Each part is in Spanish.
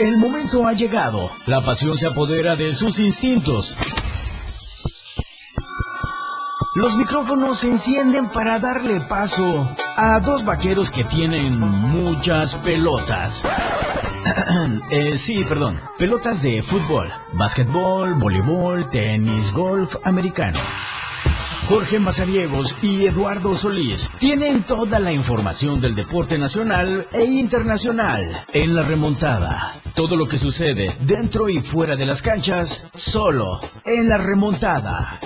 El momento ha llegado. La pasión se apodera de sus instintos. Los micrófonos se encienden para darle paso a dos vaqueros que tienen muchas pelotas. Eh, sí, perdón. Pelotas de fútbol, básquetbol, voleibol, tenis, golf americano. Jorge Mazariegos y Eduardo Solís tienen toda la información del deporte nacional e internacional en la remontada. Todo lo que sucede dentro y fuera de las canchas, solo en la remontada.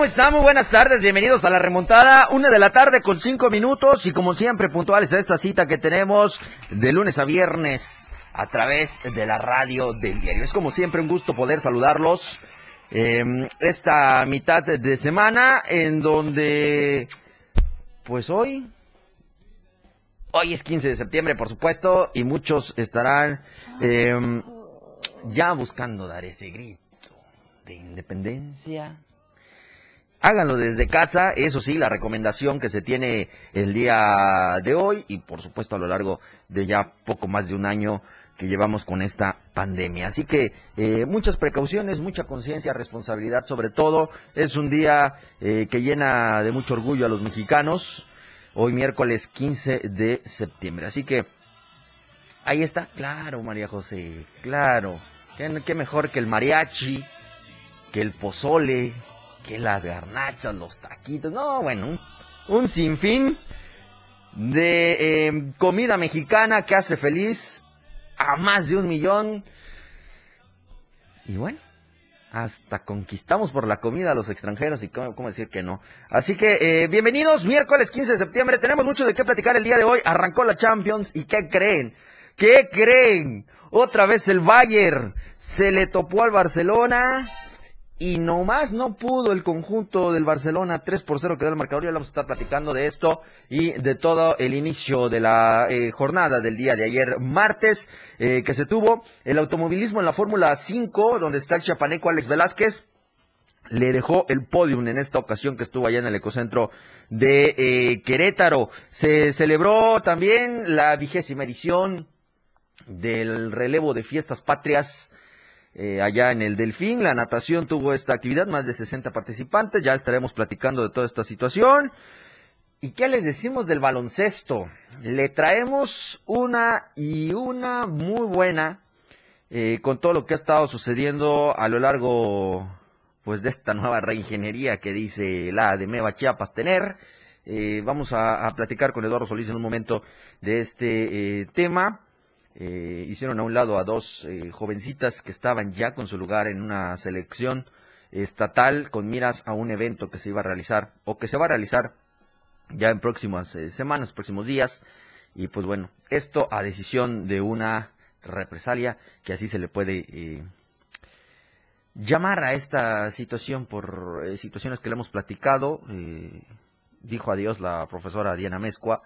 ¿Cómo estamos? Buenas tardes, bienvenidos a la remontada. Una de la tarde con cinco minutos y como siempre puntuales a esta cita que tenemos de lunes a viernes a través de la radio del diario. Es como siempre un gusto poder saludarlos em, esta mitad de semana en donde pues hoy hoy es 15 de septiembre por supuesto y muchos estarán em, ya buscando dar ese grito de independencia Háganlo desde casa, eso sí, la recomendación que se tiene el día de hoy y por supuesto a lo largo de ya poco más de un año que llevamos con esta pandemia. Así que eh, muchas precauciones, mucha conciencia, responsabilidad sobre todo. Es un día eh, que llena de mucho orgullo a los mexicanos. Hoy miércoles 15 de septiembre. Así que ahí está, claro, María José, claro. ¿Qué, qué mejor que el mariachi, que el pozole, que las garnachas, los taquitos, no, bueno, un, sinfín de em, comida mexicana que hace feliz a más de un millón. Y bueno, hasta conquistamos por la comida a los extranjeros y cómo, decir que no. Así que eh, bienvenidos, miércoles 15 de septiembre, tenemos mucho de qué platicar el día de hoy. Arrancó la Champions y ¿qué creen? ¿Qué creen? Otra vez el Bayern se le topó al Barcelona y nomás no pudo el conjunto del Barcelona 3 por 0 quedó el marcador. Ya vamos a estar platicando de esto y de todo el inicio de la eh, jornada del día de ayer, martes, eh, que se tuvo el automovilismo en la Fórmula 5, donde está el chapaneco Alex Velázquez. Le dejó el podium en esta ocasión que estuvo allá en el ecocentro de eh, Querétaro. Se celebró también la vigésima edición del relevo de fiestas patrias eh, allá en el Delfín. La natación tuvo esta actividad, más de 60 participantes. Ya estaremos platicando de toda esta situación. ¿Y qué les decimos del baloncesto? Le traemos una y una muy buena eh, con todo lo que ha estado sucediendo a lo largo pues de esta nueva reingeniería que dice la de Meva Chiapas tener. Eh, vamos a, platicar con Eduardo Solís en un momento de este tema. Eh, hicieron a un lado a dos eh, jovencitas que estaban ya con su lugar en una selección estatal con miras a un evento que se iba a realizar o que se va a realizar ya en próximas eh, semanas, próximos días. Y pues bueno, esto a decisión de una represalia que así se le puede llamar a esta situación por situaciones que le hemos platicado. dijo adiós la profesora Diana Mezcua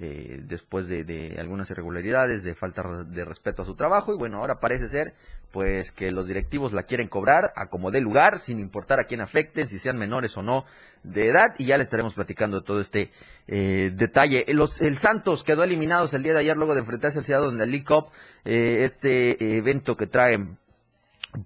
eh, después de, algunas irregularidades, de falta de respeto a su trabajo y bueno, ahora parece ser pues que los directivos la quieren cobrar a como dé lugar, sin importar a quién afecten, si sean menores o no de edad y ya le estaremos platicando todo este eh, detalle. Los, el Santos quedó eliminados el día de ayer luego de enfrentarse al Ciudad en la League Cup, eh, este evento que trae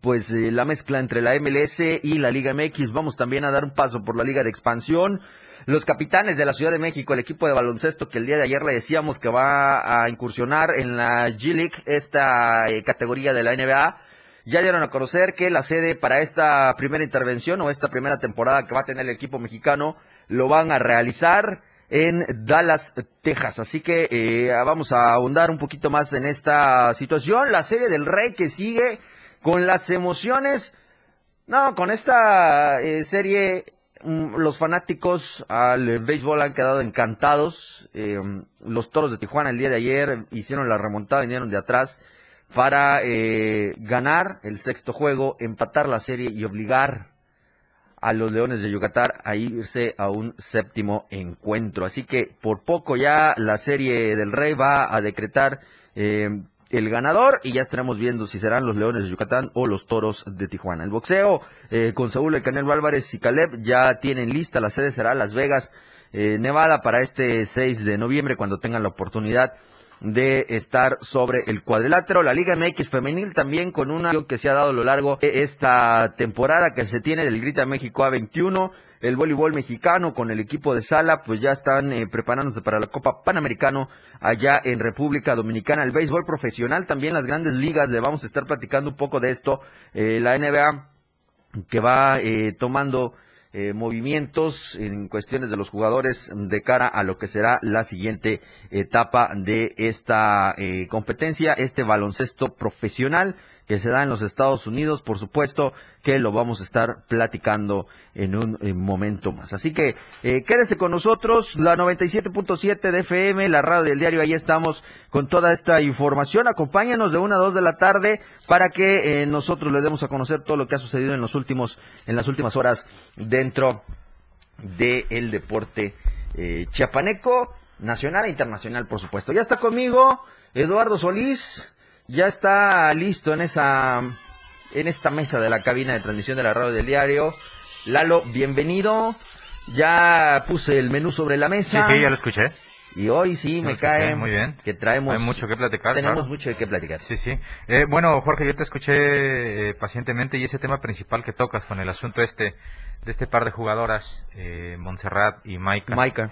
pues la mezcla entre la MLS y la Liga MX. Vamos también a dar un paso por la Liga de Expansión. Los capitanes de la Ciudad de México, el equipo de baloncesto que el día de ayer le decíamos que va a incursionar en la G-League, esta eh, categoría de la NBA, ya dieron a conocer que la sede para esta primera intervención o esta primera temporada que va a tener el equipo mexicano lo van a realizar en Dallas, Texas. Así que eh, vamos a ahondar un poquito más en esta situación. La serie del Rey que sigue con las emociones. No, con esta eh, serie los fanáticos al béisbol han quedado encantados. Eh, los toros de Tijuana el día de ayer hicieron la remontada, vinieron de atrás para eh, ganar el sexto juego, empatar la serie y obligar a los Leones de Yucatán a irse a un séptimo encuentro. Así que por poco ya la serie del Rey va a decretar eh, el ganador y ya estaremos viendo si serán los Leones de Yucatán o los Toros de Tijuana. El boxeo eh, con Saúl El Canelo Álvarez y Caleb ya tienen lista, la sede será Las Vegas, eh, Nevada para este 6 de noviembre cuando tengan la oportunidad de estar sobre el cuadrilátero. La Liga MX femenil también con una que se ha dado a lo largo de esta temporada que se tiene del Grita México A21. El voleibol mexicano con el equipo de sala, pues ya están eh, preparándose para la Copa Panamericano allá en República Dominicana. El béisbol profesional, también las grandes ligas, le vamos a estar platicando un poco de esto. Eh, la NBA que va eh, tomando eh, movimientos en cuestiones de los jugadores de cara a lo que será la siguiente etapa de esta competencia, este baloncesto profesional que se da en los Estados Unidos, por supuesto que lo vamos a estar platicando en un momento más. Así que eh, quédese con nosotros, la 97.7 de FM, la radio del diario, ahí estamos con toda esta información. Acompáñanos de una a dos de la tarde para que eh, nosotros le demos a conocer todo lo que ha sucedido en los últimos, en las últimas horas dentro del deporte eh, chiapaneco, nacional e internacional, por supuesto. Ya está conmigo Eduardo Solís ya está listo en esa en esta mesa de la cabina de transmisión de la radio del diario. Lalo, bienvenido. Ya puse el menú sobre la mesa. Sí, sí, ya lo escuché. Y hoy sí me cae muy bien. que traemos Hay mucho que platicar. tenemos claro. mucho de qué platicar. Sí, sí. Eh, bueno, Jorge, yo te escuché eh, pacientemente y ese tema principal que tocas con el asunto este de este par de jugadoras, eh, Montserrat y Maika, Maika.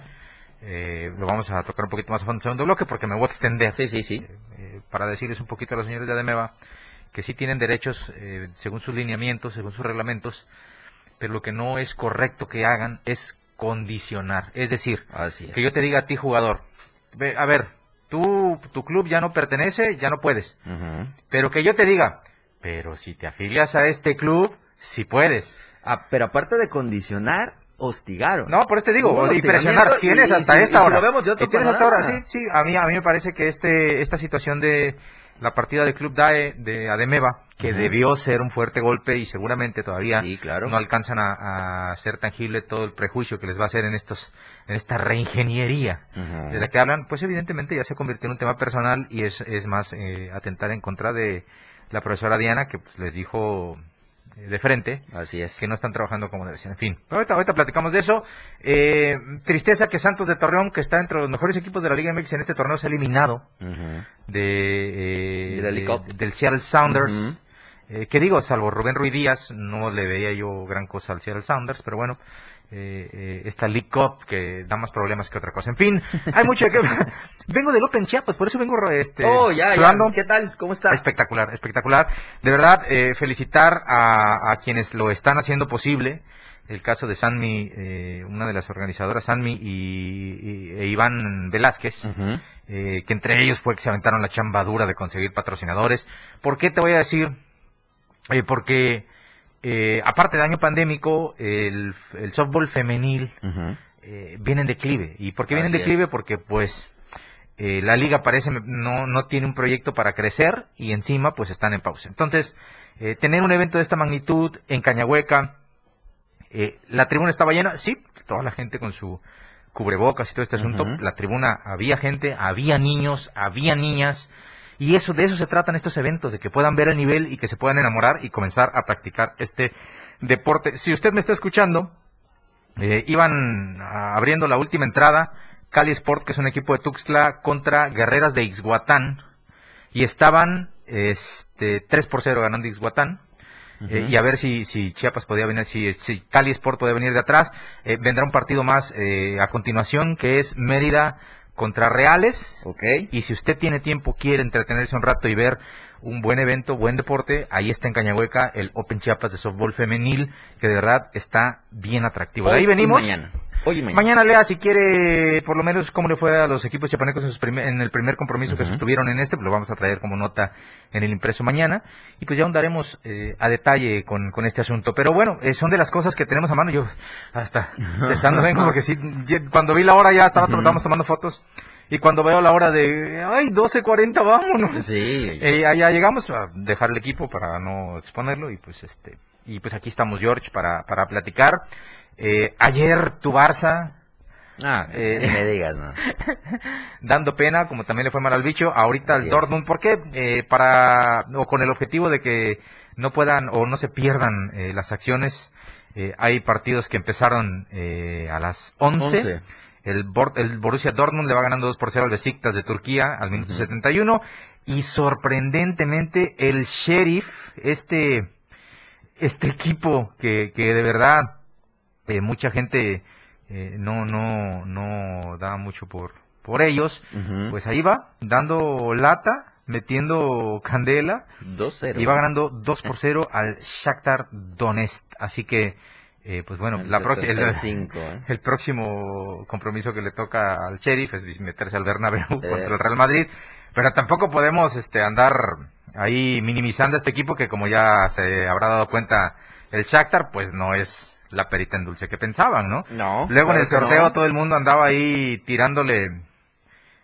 Eh, lo vamos a tocar un poquito más a fondo en el segundo bloque porque me voy a extender Sí, sí, sí. eh, para decirles un poquito a los señores de Ademeva que sí tienen derechos eh, según sus lineamientos, según sus reglamentos, pero lo que no es correcto que hagan es condicionar. Es decir, Así es. que yo te diga a ti, jugador, ve, a ver, tú, tu club ya no pertenece, ya no puedes. Pero que yo te diga, pero si te afilias a este club, sí puedes. Ah, pero aparte de condicionar, hostigaron. No, por eso te digo, y presionar. Tienes y- y hasta y esta si hora. lo vemos de otro Y tienes hasta ahora, sí, sí. A mí, a mí me parece que este, esta situación de la partida del club DAE de Ademeva, que debió ser un fuerte golpe y seguramente todavía Sí, claro. no alcanzan a, a hacer tangible todo el prejuicio que les va a hacer en estos, en esta reingeniería de la que hablan, pues evidentemente ya se convirtió en un tema personal y es, es más eh, atentar en contra de la profesora Diana que pues, les dijo de frente Así es. que no están trabajando como debe ser. En fin, ahorita, ahorita platicamos de eso. Eh, tristeza que Santos de Torreón, que está entre los mejores equipos de la Liga MX en este torneo, se ha eliminado de, eh, Del de- del Seattle Sounders. Ujú. Eh, que digo, salvo Rubén Ruiz Díaz, no le veía yo gran cosa al Seattle Sounders, pero bueno, eh, eh, esta League Cup que da más problemas que otra cosa. En fin, hay mucho qué Vengo del Open Chiapas, por eso vengo este, Oh, ya, ya. ¿Qué tal? ¿Cómo está? Espectacular, espectacular. De verdad, eh, felicitar a, a quienes lo están haciendo posible. El caso de Sanmi, eh, una de las organizadoras, Sanmi y, y- e Iván Velázquez, Ujú. eh, que entre ellos fue que se aventaron la chamba dura de conseguir patrocinadores. ¿Por qué te voy a decir? Eh, porque eh, aparte del año pandémico, el, el softball femenil eh, viene en declive. ¿Y por qué viene en es. declive? Porque pues eh, la liga parece no, no tiene un proyecto para crecer y encima pues están en pausa. Entonces, eh, tener un evento de esta magnitud en Cañahueca, eh, la tribuna estaba llena, sí, toda la gente con su cubrebocas y todo este asunto, la tribuna había gente, había niños, había niñas, y eso de eso se tratan estos eventos, de que puedan ver el nivel y que se puedan enamorar y comenzar a practicar este deporte. Si usted me está escuchando, eh, iban abriendo la última entrada, Cali Sport, que es un equipo de Tuxtla, contra Guerreras de Ixhuatán, y estaban este, 3 por 0 ganando Ixhuatán. Eh, y a ver si, si Chiapas podía venir, si, si Cali Sport podía venir de atrás. Eh, vendrá un partido más eh, a continuación que es Mérida contra Reales. Ok. Y si usted tiene tiempo, quiere entretenerse un rato y ver un buen evento, buen deporte, ahí está en Cañahueca el Open Chiapas de softball femenil, que de verdad está bien atractivo. De ahí y venimos. mañana. Hoy mañana. Mañana lea si quiere, por lo menos, cómo le fue a los equipos chapanecos en, sus primer- en el primer compromiso que sostuvieron en este, pues lo vamos a traer como nota en el impreso mañana. Y pues ya ahondaremos eh, a detalle con, con este asunto. Pero bueno, eh, son de las cosas que tenemos a mano. Yo hasta cesando vengo porque sí, cuando vi la hora ya estaba, Ujú. estábamos tomando fotos. Y cuando veo la hora de, ay, 12.40, vámonos. Sí. Eh, allá llegamos a dejar el equipo para no exponerlo y pues este y pues aquí estamos George para, para platicar. Eh, ayer tu Barça Ah, Eh, ni me digas, ¿no? dando pena, como también le fue mal al bicho, ahorita al. Dortmund, ¿por qué? Eh, para o con el objetivo de que no puedan o no se pierdan eh, las acciones. Hay partidos que empezaron eh, a las 11. Once. El, Bor- el Borussia Dortmund le va ganando 2 por 0 al Besiktas de Turquía al minuto Ujú. 71 y sorprendentemente el Sheriff, este este equipo que, que de verdad eh, mucha gente eh, no no no da mucho por por ellos, pues ahí va dando lata, metiendo candela 2-0. y va ganando 2 por 0 al Shakhtar Donetsk, así que eh, pues bueno, El la próxima 75, ¿eh? el próximo compromiso que le toca al Sheriff es meterse al Bernabéu Eh. contra el Real Madrid, pero tampoco podemos este andar ahí minimizando a este equipo que como ya se habrá dado cuenta el Shakhtar, pues no es la perita en dulce que pensaban, ¿no? No. Luego en el sorteo no. todo el mundo andaba ahí tirándole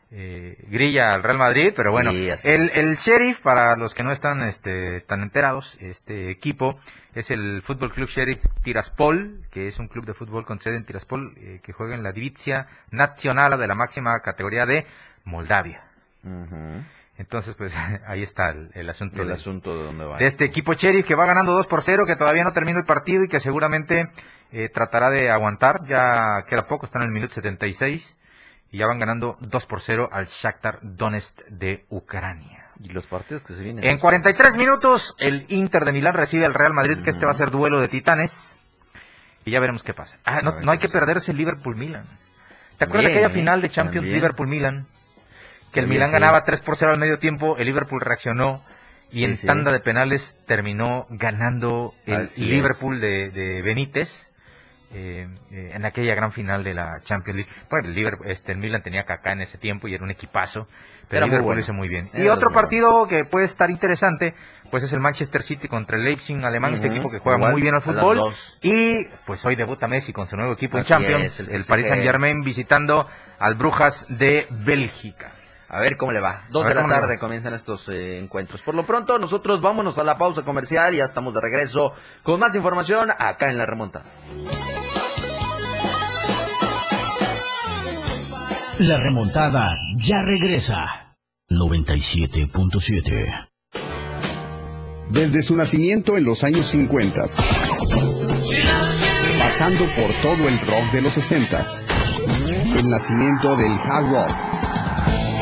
eh, grilla al Real Madrid, pero bueno, Sí, el, el Sheriff, para los que no están este, tan enterados, este equipo es el Fútbol Club Sheriff Tiraspol, que es un club de fútbol con sede en Tiraspol, eh, que juega en la Divizia Nacional de la máxima categoría de Moldavia. Entonces, pues ahí está el, el asunto El de- asunto de dónde va. de este equipo Sheriff que va ganando 2 por 0, que todavía no termina el partido y que seguramente eh, tratará de aguantar. Ya queda poco, están en el minuto 76 y ya van ganando 2 por 0 al Shakhtar Donetsk de Ucrania. Y los partidos que se vienen. En 43 minutos el Inter de Milán recibe al Real Madrid, que este va a ser duelo de titanes. Y ya veremos qué pasa. Ah, no, no hay que perderse el Liverpool-Milan. ¿Te acuerdas de aquella ¿eh? final de Champions También. Liverpool-Milan? Que el Milan ganaba 3 por 0 al medio tiempo, el Liverpool reaccionó y en sí. tanda de penales terminó ganando el Así es. Liverpool de, de Benítez eh, eh, en aquella gran final de la Champions League. Bueno, el, Liverpool, este, el Milan tenía Kaká en ese tiempo y era un equipazo, pero Era el muy Liverpool bueno. hizo muy bien. Era Y otro muy bueno. partido que puede estar interesante, pues es el Manchester City contra el Leipzig alemán, este equipo que juega Igual, muy bien al fútbol. Y pues hoy debuta Messi con su nuevo equipo Así en Champions, es, el. Paris Saint Germain visitando al Brujas de Bélgica. A ver cómo le va. Dos de la tarde comienzan estos eh, encuentros. Por lo pronto, nosotros vámonos a la pausa comercial y ya estamos de regreso con más información acá en la remonta. La remontada ya regresa. 97.7. Desde su nacimiento en los años 50, pasando por todo el rock de los 60, el nacimiento del hard rock,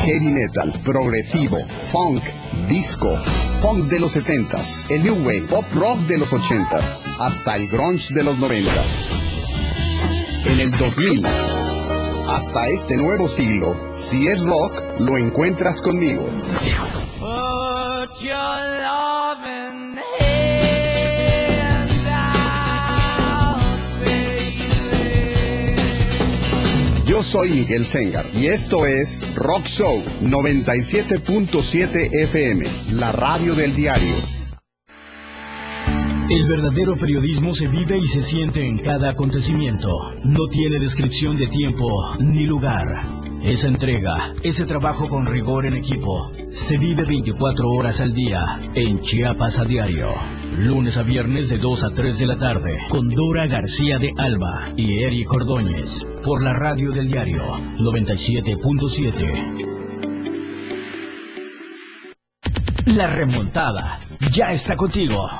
heavy metal, progresivo, funk, disco, funk de los 70, el new wave, pop rock de los 80, hasta el grunge de los 90. En el 2000, hasta este nuevo siglo, si es rock, lo encuentras conmigo. Soy Miguel Sengar y esto es Rock Show 97.7 FM, la radio del diario. El verdadero periodismo se vive y se siente en cada acontecimiento. No tiene descripción de tiempo ni lugar. Esa entrega, ese trabajo con rigor en equipo, se vive 24 horas al día en Chiapas a diario. Lunes a viernes de 2 a 3 de la tarde con Dora García de Alba y Eric Ordóñez por la radio del diario 97.7. La remontada ya está contigo.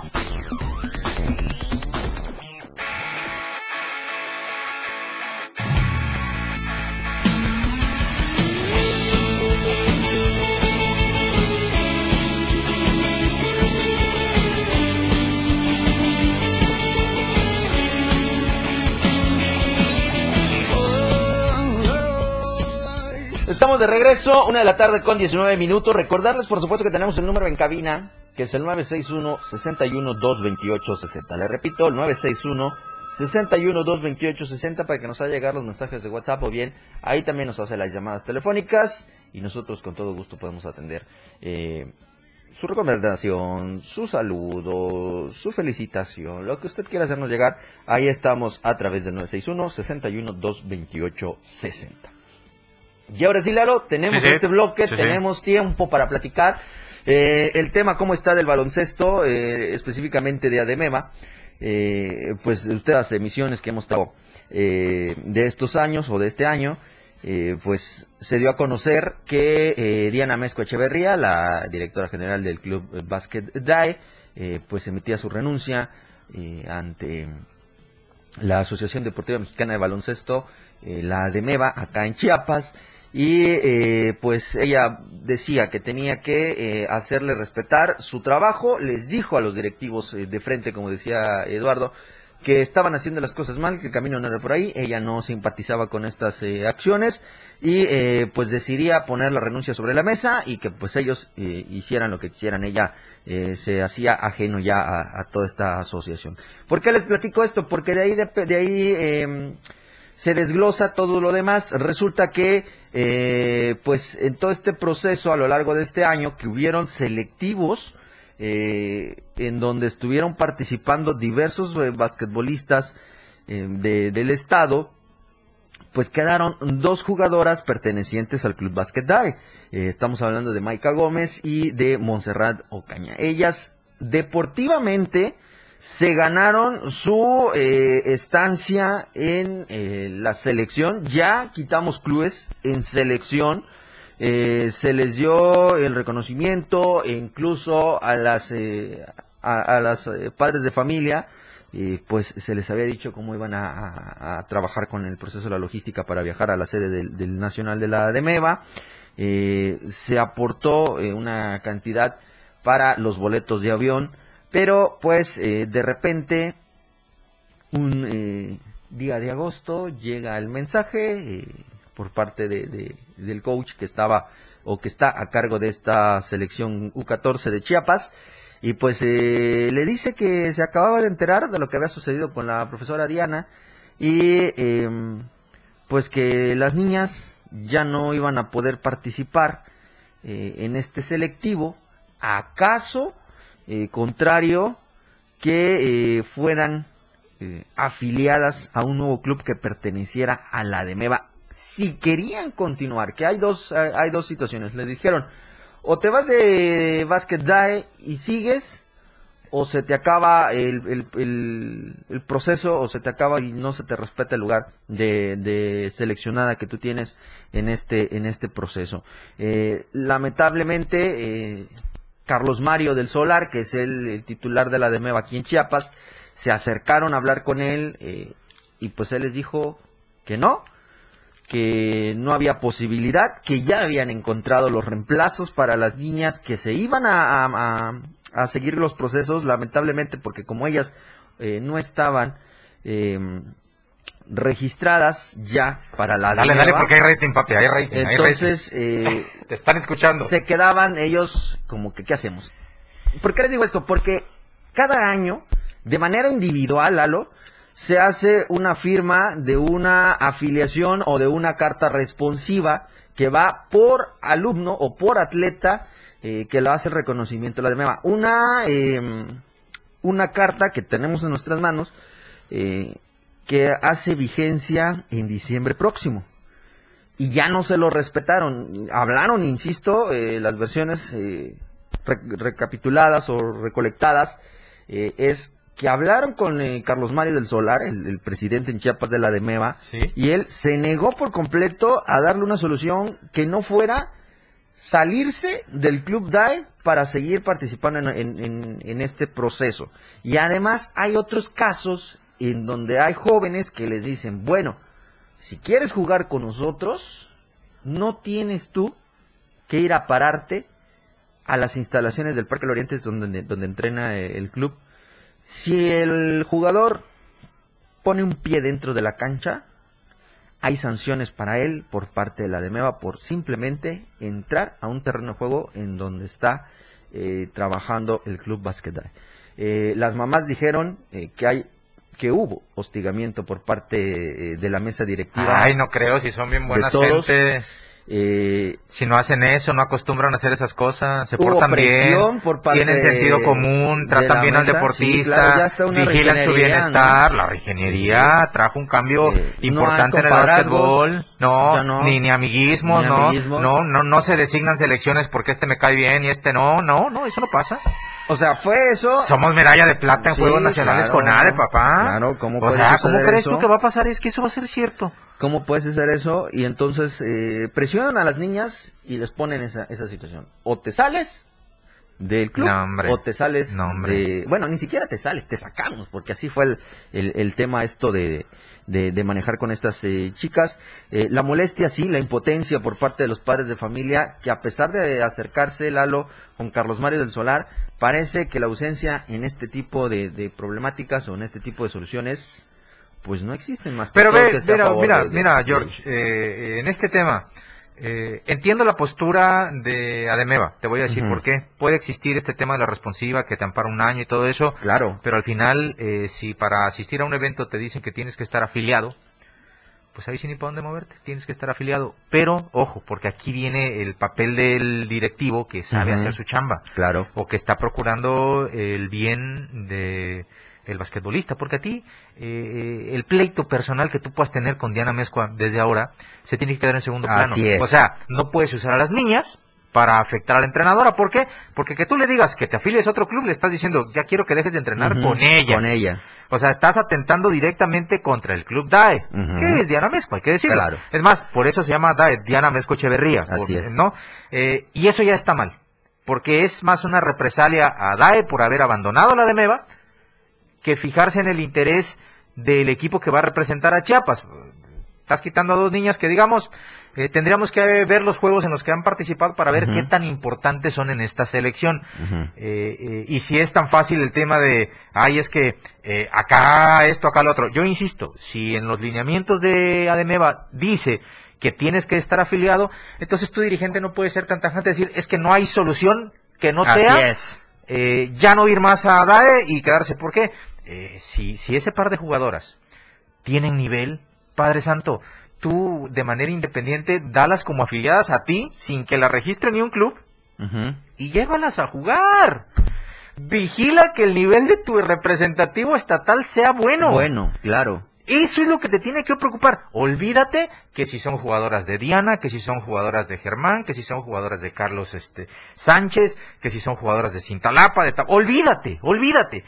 De regreso, una de la tarde con 19 minutos. Recordarles, por supuesto, que tenemos el número en cabina, que es el 961-61-228-60. Le repito, el 61 228 60 para que nos haga llegar los mensajes de WhatsApp o bien ahí también nos hace las llamadas telefónicas y nosotros con todo gusto podemos atender eh, su recomendación, su saludo, su felicitación, lo que usted quiera hacernos llegar, ahí estamos a través del 961 61 228 60. Y ahora sí, Lalo, tenemos Sí, sí. este bloque, Sí, tenemos tiempo para platicar. Eh, el tema, cómo está del baloncesto, eh, específicamente de Ademema, eh, pues de las emisiones que hemos estado eh, de estos años o de este año, eh, pues se dio a conocer que Diana Mesco Echeverría, la directora general del club Basket DAE, pues emitía su renuncia ante la Asociación Deportiva Mexicana de Baloncesto, eh, la de MEVA, acá en Chiapas, y eh, pues ella decía que tenía que eh, hacerle respetar su trabajo, les dijo a los directivos eh, de frente, como decía Eduardo, que estaban haciendo las cosas mal, que el camino no era por ahí, ella no simpatizaba con estas eh, acciones y eh, pues decidía poner la renuncia sobre la mesa y que pues ellos eh, hicieran lo que quisieran, ella eh, se hacía ajeno ya a, toda esta asociación. ¿Por qué les platico esto? Porque de ahí, dep- de, ahí eh, se desglosa todo lo demás. Resulta que, eh, pues, en todo este proceso a lo largo de este año, que hubieron selectivos eh, en donde estuvieron participando diversos eh, basquetbolistas eh, de- del estado, pues quedaron dos jugadoras pertenecientes al Club Basket estamos hablando de Maika Gómez y de Montserrat Ocaña. Ellas deportivamente se ganaron su estancia en la selección. Ya quitamos clubes en selección. Eh, se les dio el reconocimiento e incluso a las eh, a, las eh, padres de familia eh, pues se les había dicho cómo iban a, trabajar con el proceso de la logística para viajar a la sede del, Nacional de la Demeva. Eh, se aportó eh, una cantidad para los boletos de avión, pero pues eh, de repente un día de agosto llega el mensaje por parte de, de- del coach que estaba o que está a cargo de esta selección U14 de Chiapas y pues eh, le dice que se acababa de enterar de lo que había sucedido con la profesora Diana y em, pues que las niñas ya no iban a poder participar eh, en este selectivo, acaso eh, contrario que fueran afiliadas a un nuevo club que perteneciera a la de Meva. Si querían continuar, que hay dos, hay hay dos situaciones, les dijeron, o te vas de Basket DAE y sigues, o se te acaba el, el- proceso, o se te acaba y no se te respeta el lugar de, de seleccionada que tú tienes en este, en este proceso. Eh, lamentablemente, eh, Carlos Mario del Solar, que es el, titular de la DEMEVA aquí en Chiapas, se acercaron a hablar con él eh, y pues él les dijo que no, que no había posibilidad, que ya habían encontrado los reemplazos para las niñas que se iban a, a- a- seguir los procesos, lamentablemente porque como ellas eh, no estaban eh, registradas ya para la Dale, dale, porque hay rating, papi, hay rating. hay rating. entonces eh, Te están escuchando. se quedaban ellos como que, ¿qué hacemos? ¿Por qué les digo esto? Porque cada año, de manera individual, Lalo, se hace una firma de una afiliación o de una carta responsiva que va por alumno o por atleta eh, que lo hace el reconocimiento de la DEMEVA. Una, eh, una carta que tenemos en nuestras manos eh, que hace vigencia en diciembre próximo y ya no se lo respetaron. Hablaron, insisto, eh, las versiones re- recapituladas o recolectadas, es que hablaron con eh, Carlos Mario del Solar, el, el presidente en Chiapas de la DEMEVA, Sí. y él se negó por completo a darle una solución que no fuera salirse del Club DAE para seguir participando en, en- en- en este proceso. Y además hay otros casos en donde hay jóvenes que les dicen, bueno, si quieres jugar con nosotros, no tienes tú que ir a pararte a las instalaciones del Parque del Oriente, donde, donde entrena eh, el club. Si el jugador pone un pie dentro de la cancha, hay sanciones para él por parte de la DEMEVA por simplemente entrar a un terreno de juego en donde está eh, trabajando el club Basquetbol. Eh, las mamás dijeron eh, que hay que hubo hostigamiento por parte eh, de la mesa directiva. Ay, no creo, si son bien buenas todos. gente. Eh, Si no hacen eso, no acostumbran a hacer esas cosas, se portan bien, presión por parte tienen sentido común, tratan bien al sí, deportista, claro, vigilan su bienestar, la ingeniería trajo un cambio Eh, importante en el básquetbol, no, ni, ni amiguismo, Ni no, amiguismo. no, no, no se designan selecciones porque este me cae bien y este no, no, no, eso no pasa. o sea, fue eso. Somos medalla de plata en Sí, Juegos Nacionales claro. con ADE, papá. Claro, ¿cómo O sea, ¿cómo crees eso? tú que va a pasar? Es que eso va a ser cierto. ¿Cómo puedes hacer eso? Y entonces eh, presionan a las niñas y les ponen esa, esa situación. O te sales del club No, o te sales No, de... Bueno, ni siquiera te sales, te sacamos, porque así fue el, el, el tema esto de, de, de manejar con estas eh, chicas. Eh, la molestia, sí, la impotencia por parte de los padres de familia, que a pesar de acercarse Lalo con Carlos Mario del Solar, parece que la ausencia en este tipo de, de problemáticas o en este tipo de soluciones pues no existen más que Pero ve, que mira, mira, de- George, eh, en este tema, eh, entiendo la postura de Ademeva, te voy a decir Ujú. por qué. Puede existir este tema de la responsiva que te ampara un año y todo eso, Claro. pero al final, eh, si para asistir a un evento te dicen que tienes que estar afiliado, pues ahí sí ni para dónde moverte, tienes que estar afiliado. Pero, ojo, porque aquí viene el papel del directivo que sabe hacer su chamba Claro. o que está procurando el bien de el basquetbolista, porque a ti eh, el pleito personal que tú puedas tener con Diana Mezcua desde ahora se tiene que quedar en segundo plano. Así es. O sea, no puedes usar a las niñas para afectar a la entrenadora, ¿por qué? Porque que tú le digas que te afilies a otro club, le estás diciendo, ya quiero que dejes de entrenar con ella. Con ella. O sea, estás atentando directamente contra el club DAE, Ujú. que es Diana Mezco, hay que decirlo. Claro. Es más, por eso se llama DAE, Diana Mezco Echeverría. Así es. ¿no? Eh, y eso ya está mal, porque es más una represalia a DAE por haber abandonado la de Meva que fijarse en el interés del equipo que va a representar a Chiapas. Estás quitando a dos niñas que, digamos, eh, tendríamos que ver los juegos en los que han participado para ver qué tan importantes son en esta selección. Eh, eh, y si es tan fácil el tema de, ay, es que acá esto, acá lo otro. Yo insisto, si en los lineamientos de Ademeva dice que tienes que estar afiliado, entonces tu dirigente no puede ser tan tajante de decir, es que no hay solución que no Así sea es. ya no ir más a DAE y quedarse. ¿Por qué? Eh, si, si ese par de jugadoras tienen nivel, Padre Santo, tú de manera independiente dalas como afiliadas a ti sin que la registre ni un club y llévalas a jugar. Vigila que el nivel de tu representativo estatal sea bueno. Bueno, claro. Eso es lo que te tiene que preocupar. Olvídate que si son jugadoras de Diana, que si son jugadoras de Germán, que si son jugadoras de Carlos este, Sánchez, que si son jugadoras de Cintalapa, de olvídate, olvídate.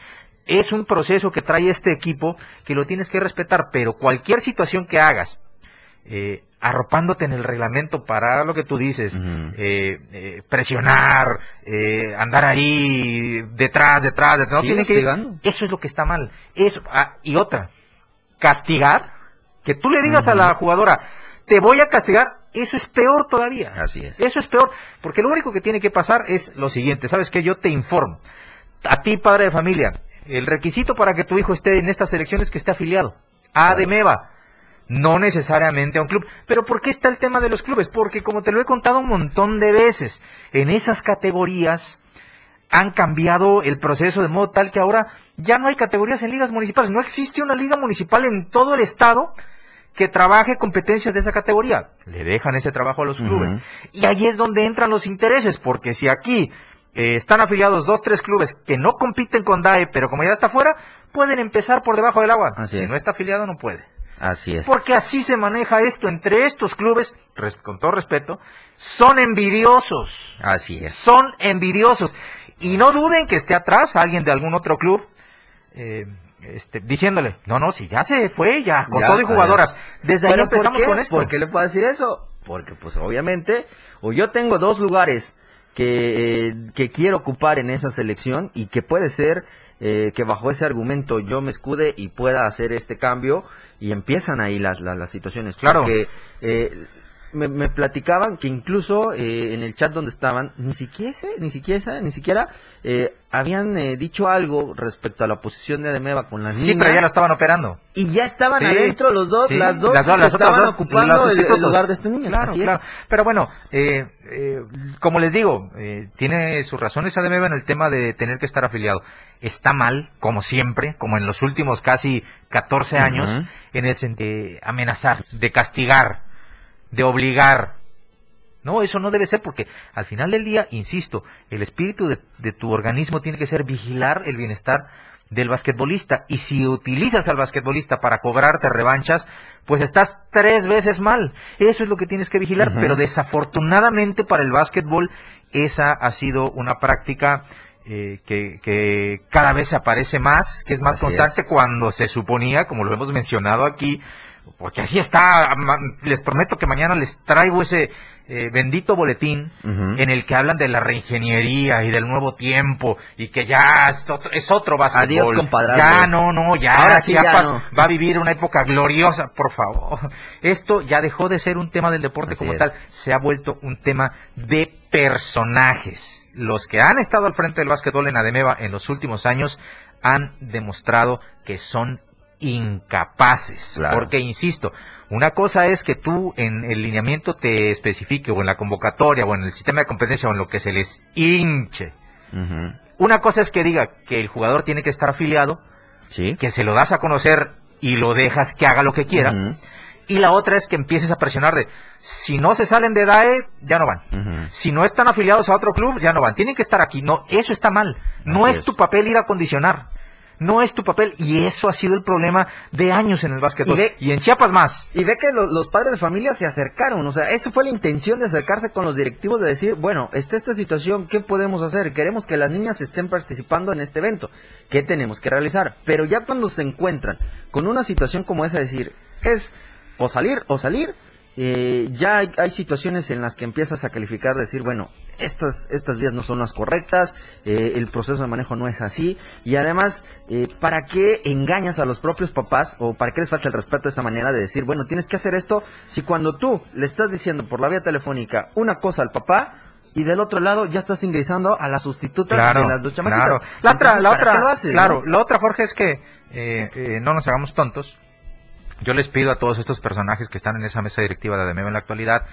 Es un proceso que trae este equipo que lo tienes que respetar, pero cualquier situación que hagas, eh, arropándote en el reglamento para lo que tú dices, eh, eh, presionar, andar ahí detrás, detrás, detrás, no tiene que. Eso es lo que está mal. Eso, ah, y otra, castigar, que tú le digas a la jugadora, te voy a castigar, eso es peor todavía. Así es. Eso es peor, porque lo único que tiene que pasar es lo siguiente, ¿sabes qué? Yo te informo. A ti, padre de familia, el requisito para que tu hijo esté en esta selección es que esté afiliado a Ademeva. No necesariamente a un club. Pero ¿por qué está el tema de los clubes? Porque como te lo he contado un montón de veces, en esas categorías han cambiado el proceso de modo tal que ahora ya no hay categorías en ligas municipales. No existe una liga municipal en todo el estado que trabaje competencias de esa categoría. Le dejan ese trabajo a los clubes. Y ahí es donde entran los intereses, porque si aquí eh, están afiliados dos, tres clubes que no compiten con DAE, pero como ya está fuera, pueden empezar por debajo del agua. Así si es. no está afiliado, no puede. Así es. Porque así se maneja esto entre estos clubes, con todo respeto, son envidiosos. Así es. Son envidiosos. Y no duden que esté atrás alguien de algún otro club eh, este, diciéndole, no, no, si ya se fue, ya, con Ya, todo y jugadoras. Desde ahí ¿Pero por empezamos qué? con esto. ¿Por qué le puedo decir eso? Porque pues obviamente, o yo tengo dos lugares que, eh, que quiero ocupar en esa selección y que puede ser eh, que bajo ese argumento yo me escude y pueda hacer este cambio y empiezan ahí las, las, las situaciones. Claro. Porque eh, me, me platicaban que incluso eh, en el chat donde estaban, ni siquiera, ni siquiera, ni siquiera eh, habían eh, dicho algo respecto a la posición de Ademeva con las Sí, niñas. pero ya lo estaban operando. Y ya estaban Sí, adentro los dos, sí, las dos, las dos- las otras estaban dos, ocupando el, lugar de este niño. Claro, Así es. claro. Pero bueno, eh, eh, como les digo, eh, tiene sus razones Ademeva en el tema de tener que estar afiliado. Está mal, como siempre, como en los últimos casi 14 años, en el sentido de amenazar, de castigar, de obligar. No, eso no debe ser porque al final del día, insisto, el espíritu de, de tu organismo tiene que ser vigilar el bienestar del basquetbolista. Y si utilizas al basquetbolista para cobrarte revanchas, pues estás tres veces mal. Eso es lo que tienes que vigilar. Pero desafortunadamente para el básquetbol, esa ha sido una práctica eh, que, que cada vez se aparece más, que es más Así es. constante cuando se suponía, como lo hemos mencionado aquí, porque así está, les prometo que mañana les traigo ese eh, bendito boletín en el que hablan de la reingeniería y del nuevo tiempo y que ya es otro, es otro básquetbol. Adiós, compadrazgo. Ya no, no, ya, Ahora sí, ya Chiapas no. va a vivir una época gloriosa, por favor. Esto ya dejó de ser un tema del deporte Así como es. tal, se ha vuelto un tema de personajes. Los que han estado al frente del básquetbol en Ademeva en los últimos años han demostrado que son incapaces. Claro. Porque, insisto, una cosa es que tú en el lineamiento te especifique o en la convocatoria o en el sistema de competencia o en lo que se les hinche. Una cosa es que diga que el jugador tiene que estar afiliado, Sí. que se lo das a conocer y lo dejas que haga lo que quiera. Y la otra es que empieces a presionar de, si no se salen de DAE, ya no van. Si no están afiliados a otro club, ya no van. Tienen que estar aquí. No, eso está mal. No es. tu papel ir a condicionar. No es tu papel. Y eso ha sido el problema de años en el básquetbol. Y ve- Y, en Chiapas más. Y ve que lo- los padres de familia se acercaron, o sea, esa fue la intención de acercarse con los directivos de decir, bueno, está esta situación, ¿qué podemos hacer? Queremos que las niñas estén participando en este evento, ¿qué tenemos que realizar? Pero ya cuando se encuentran con una situación como esa, decir, es o salir o salir, eh, ya hay, hay situaciones en las que empiezas a calificar, decir, bueno, estas, estas vías no son las correctas, eh, el proceso de manejo no es así, y además, eh, ¿para qué engañas a los propios papás o para qué les falta el respeto de esa manera de decir, bueno, tienes que hacer esto si cuando tú le estás diciendo por la vía telefónica una cosa al papá, y del otro lado ya estás ingresando a las sustitutas Claro, de las dos chamaquitas. claro. La otra, Entonces, la ¿para qué otra, lo haces, claro, no? la otra, Jorge, es que eh, eh, no nos hagamos tontos. Yo les pido a todos estos personajes que están en esa mesa directiva de ADEMEV en la actualidad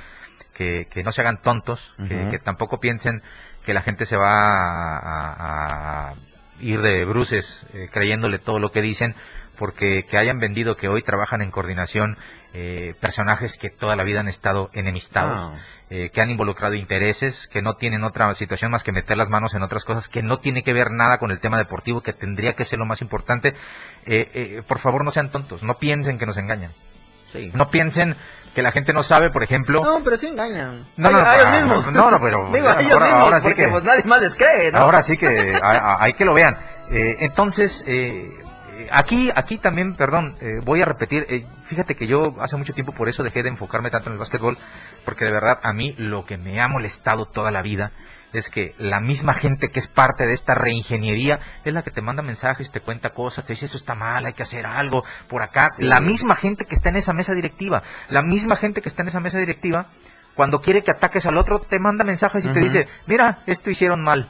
que, que no se hagan tontos, que, tampoco piensen que la gente se va a, a- a ir de bruces eh, creyéndole todo lo que dicen, porque que hayan vendido que hoy trabajan en coordinación eh, personajes que toda la vida han estado enemistados Ah. eh, que han involucrado intereses, que no tienen otra situación más que meter las manos en otras cosas, que no tiene que ver nada con el tema deportivo, que tendría que ser lo más importante. Eh, eh, por favor, no sean tontos, no piensen que nos engañan. Sí. No piensen que la gente no sabe, por ejemplo. No, pero sí engañan. No, A- no, a ellos ah, mismos. no, no, pero Digo, ellos ahora- mismos, ahora sí porque que- pues nadie más les cree, ¿no? Ahora sí que hay, hay que lo vean. Eh, entonces, aquí, aquí también, perdón, eh, voy a repetir, eh, fíjate que yo hace mucho tiempo por eso dejé de enfocarme tanto en el básquetbol, porque de verdad a mí lo que me ha molestado toda la vida es que la misma gente que es parte de esta reingeniería es la que te manda mensajes, te cuenta cosas, te dice esto está mal, hay que hacer algo por acá. Sí. La misma gente que está en esa mesa directiva, la misma gente que está en esa mesa directiva, cuando quiere que ataques al otro, te manda mensajes y te dice, mira, esto hicieron mal.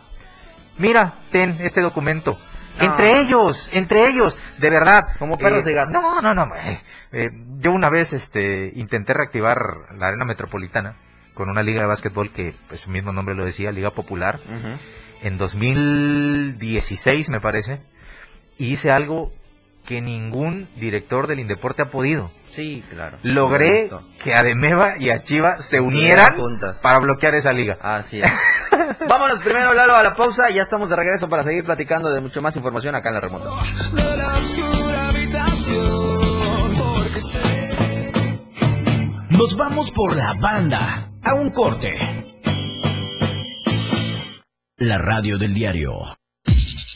Mira, ten este documento. No. Entre ellos, entre ellos, de verdad. Como perros eh, y gatos. No, no, no. eh, eh, yo una vez este, intenté reactivar la arena metropolitana con una liga de básquetbol que, pues su mismo nombre lo decía, Liga Popular, en 2016 me parece, y hice algo que ningún director del Indeporte ha podido. Sí, claro. Logré que Ademeva y Achiva se unieran juntas. para bloquear esa liga. Así es. Vámonos primero, Lalo, a la pausa y ya estamos de regreso para seguir platicando de mucho más información acá en la remonta. Nos vamos por la banda. A un corte. La radio del diario.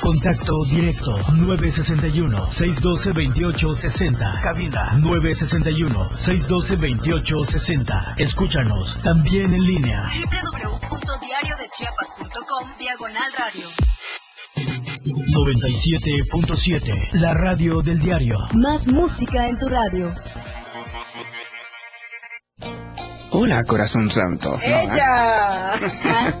Contacto directo 961-612-2860. Cabina 961-612-2860. Escúchanos también en línea. www.diariodechiapas.com Diagonal Radio. 97.7. La radio del diario. Más música en tu radio. Hola, corazón santo. ¡Ella!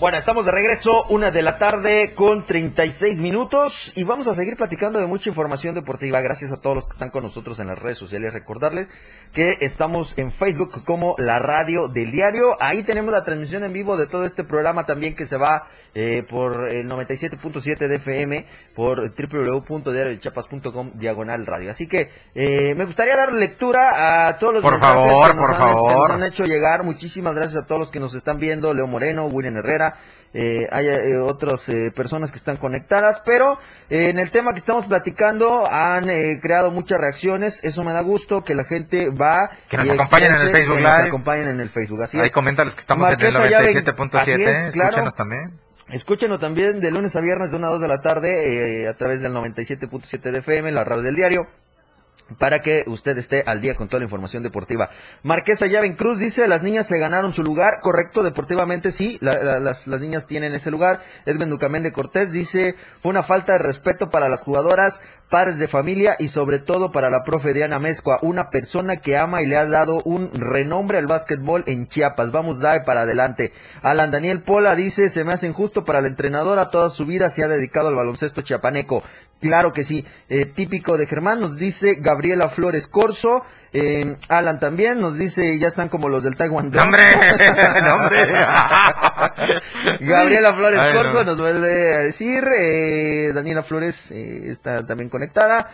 Bueno, estamos de regreso, una de la tarde con 36 minutos y vamos a seguir platicando de mucha información deportiva. Gracias a todos los que están con nosotros en las redes sociales. Recordarles que estamos en Facebook como la radio del diario. Ahí tenemos la transmisión en vivo de todo este programa también que se va eh, por el 97.7 de FM, por www.diariodechiapas.com diagonal radio. Así que eh, me gustaría dar lectura a todos los Por mensajes favor, que nos por han- que favor. nos han hecho llegar. Muchísimas gracias a todos los que nos están viendo. Leo Moreno, William Herrera. Eh, hay eh, otras eh, personas que están conectadas, pero eh, en el tema que estamos platicando han eh, creado muchas reacciones. Eso me da gusto que la gente va. Que nos acompañen en el Facebook nos acompañen en el Facebook. Así Ahí es. coméntales que estamos Marquesa en el Llave, 97.7. así es, claro. También. Escúchenos también de lunes a viernes de 1 a 2 de la tarde eh, a través del 97.7 de FM, la radio del diario, para que usted esté al día con toda la información deportiva. Marquesa Llaven Cruz dice, las niñas se ganaron su lugar, correcto, deportivamente sí, la- la- las, niñas tienen ese lugar. Edwin Ducamén Cortés dice, fue una falta de respeto para las jugadoras, padres de familia y sobre todo para la profe Diana Mezcua, una persona que ama y le ha dado un renombre al básquetbol en Chiapas. Vamos, Dae, para adelante. Alan Daniel Pola dice, se me hace injusto para la entrenadora, toda su vida se ha dedicado al baloncesto chiapaneco. Claro que sí. Eh, típico de Germán, nos dice Gabriela Flores Corso. Eh, Alan también nos dice, ya están como los del Taiwan. ¡No, hombre! ¡No, hombre! Gabriela Flores Ay, no. Corso nos vuelve a decir. eh, Daniela Flores eh, está también conectada.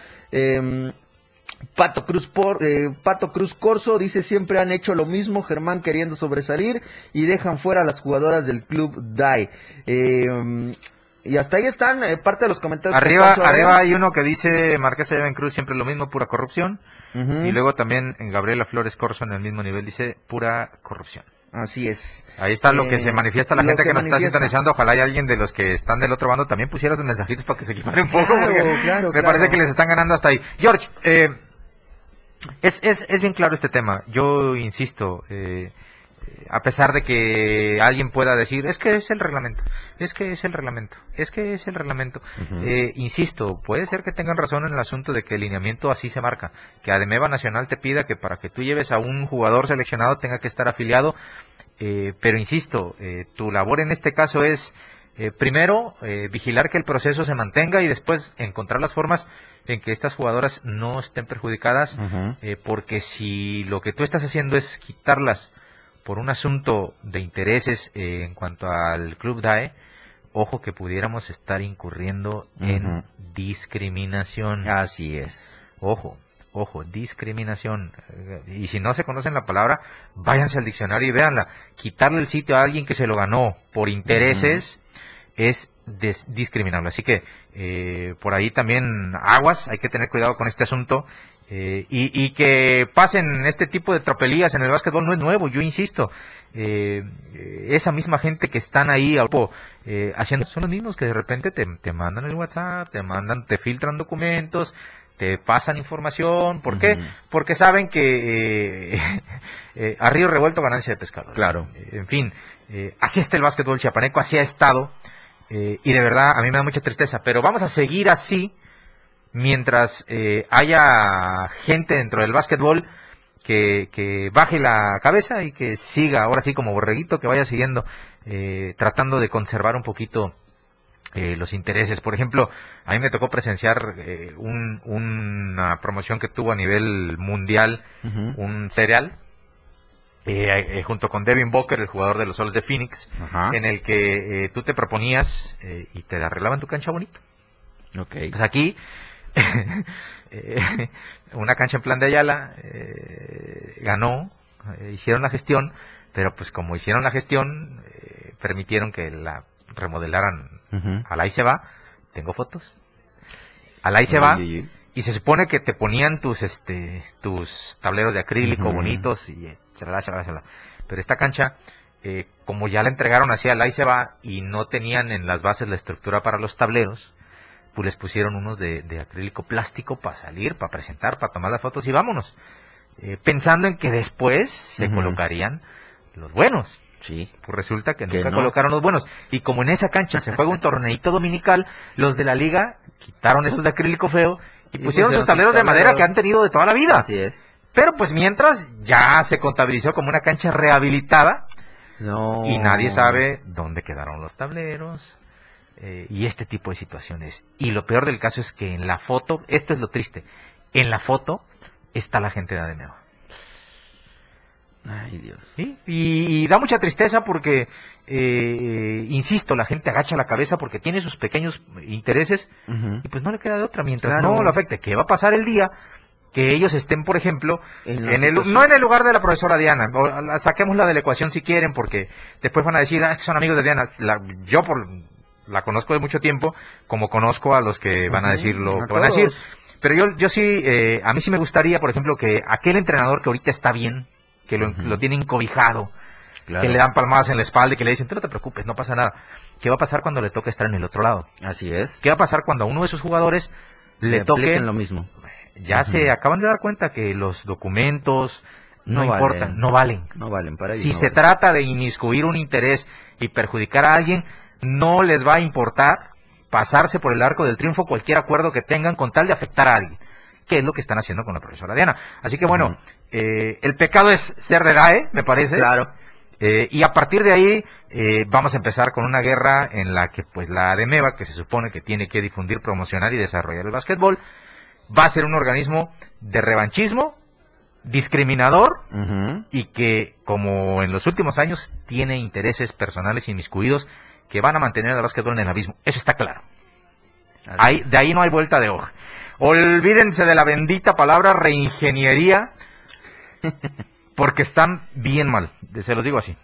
Pato Cruz, por, Pato Cruz Corso dice siempre han hecho lo mismo, Germán queriendo sobresalir y dejan fuera a las jugadoras del club DAI. Eh, y hasta ahí están eh, parte de los comentarios. Arriba, arriba hay uno que dice Marquesa de Cruz siempre lo mismo, pura corrupción. Y luego también en Gabriela Flores Corso en el mismo nivel dice pura corrupción. Así es. Ahí está lo Eh, que se manifiesta la gente que que, nos está sintonizando. Ojalá hay alguien de los que están del otro bando también pusiera sus mensajitos para que se equipare un poco. Claro, me parece que les están ganando hasta ahí. George, eh, es, es, es bien claro este tema. Yo insisto, eh, eh, a pesar de que alguien pueda decir, es que es el reglamento, es que es el reglamento, es que es el reglamento. Eh, insisto, puede ser que tengan razón en el asunto de que el lineamiento así se marca, que Ademeva Nacional te pida que para que tú lleves a un jugador seleccionado tenga que estar afiliado, eh, pero insisto, eh, tu labor en este caso es eh, primero eh, vigilar que el proceso se mantenga y después encontrar las formas en que estas jugadoras no estén perjudicadas, eh, porque si lo que tú estás haciendo es quitarlas por un asunto de intereses eh, en cuanto al club DAE, ojo que pudiéramos estar incurriendo en discriminación. Así es. Ojo, ojo, discriminación. Y si no se conocen la palabra, váyanse al diccionario y véanla. Quitarle el sitio a alguien que se lo ganó por intereses es discriminable. Así que eh, por ahí también aguas, hay que tener cuidado con este asunto Eh, y, y que pasen este tipo de tropelías en el básquetbol no es nuevo, yo insisto. Eh, eh, esa misma gente que están ahí eh, haciendo son los mismos que de repente te, te mandan el WhatsApp, te mandan, te filtran documentos, te pasan información. ¿Por qué? Porque saben que eh, eh, a río revuelto ganancia de pescado. Claro. En fin, así está el básquetbol chiapaneco, así ha estado. y de verdad, a mí me da mucha tristeza. Pero vamos a seguir así mientras eh, haya gente dentro del básquetbol que, que baje la cabeza y que siga, ahora sí como borreguito, que vaya siguiendo, eh, tratando de conservar un poquito eh, los intereses. Por ejemplo, a mí me tocó presenciar eh, un- una promoción que tuvo a nivel mundial un cereal, eh, eh, junto con Devin Booker, el jugador de los Soles de Phoenix, Ajá. en el que eh, tú te proponías y te arreglaban tu cancha bonito. Ok. Pues aquí, una cancha en plan de Ayala eh, ganó, eh, hicieron la gestión, pero pues como hicieron la gestión, eh, permitieron que la remodelaran Ujú. al ahí se va, tengo fotos. Al ahí se va, y se supone que te ponían tus este tus tableros de acrílico Ujú. bonitos y chalala, chalala, chalala. pero esta cancha eh, como ya la entregaron así al ahí se va y no tenían en las bases la estructura para los tableros pues les pusieron unos de, de acrílico plástico para salir para presentar para tomar las fotos y vámonos Eh, pensando en que después se colocarían los buenos Sí. pues resulta que Que nunca no. colocaron los buenos. Y como en esa cancha se juega un torneito dominical, los de la liga quitaron esos de acrílico feo y Y pusieron pusieron sus tableros de madera que han tenido de toda la vida. Así es. Pero pues mientras ya se contabilizó como una cancha rehabilitada No. y nadie sabe dónde quedaron los tableros eh, y este tipo de situaciones. Y lo peor del caso es que en la foto, esto es lo triste, en la foto está la gente de Ademeo. Ay, Dios. ¿sí? Y, y da mucha tristeza porque, eh, insisto, la gente agacha la cabeza porque tiene sus pequeños intereses y pues no le queda de otra mientras Claro. no lo afecte. ¿Qué va a pasar el día que ellos estén, por ejemplo, En la en el, situación. no en el lugar de la profesora Diana? o la- saquémosla de la ecuación si quieren porque después van a decir, ah, son amigos de Diana. La- yo por la conozco de mucho tiempo, como conozco a los que van a decir lo a que van a decir. Pero yo, yo sí, eh, a mí sí me gustaría, por ejemplo, que aquel entrenador que ahorita está bien, que lo, Ujú. lo tienen cobijado, Claro. que le dan palmadas en la espalda y que le dicen, tú no te preocupes, no pasa nada. ¿Qué va a pasar cuando le toque estar en el otro lado? Así es. ¿Qué va a pasar cuando a uno de sus jugadores le, toque? apliquen lo mismo. Ya se acaban de dar cuenta que los documentos no, No importan, valen. no valen. No valen para. Si no se valen. trata de inmiscuir un interés y perjudicar a alguien, no les va a importar pasarse por el arco del triunfo cualquier acuerdo que tengan con tal de afectar a alguien, que es lo que están haciendo con la profesora Diana. Así que bueno, eh, el pecado es ser de DAE, me parece. Claro. Eh, y a partir de ahí eh, vamos a empezar con una guerra en la que pues la ADEMEVA, que se supone que tiene que difundir, promocionar y desarrollar el básquetbol, va a ser un organismo de revanchismo, discriminador y que, como en los últimos años, tiene intereses personales inmiscuidos que van a mantener al básquetbol en el abismo. Eso está claro. Ahí, de ahí no hay vuelta de hoja. Olvídense de la bendita palabra reingeniería, porque están bien mal. Se los digo así.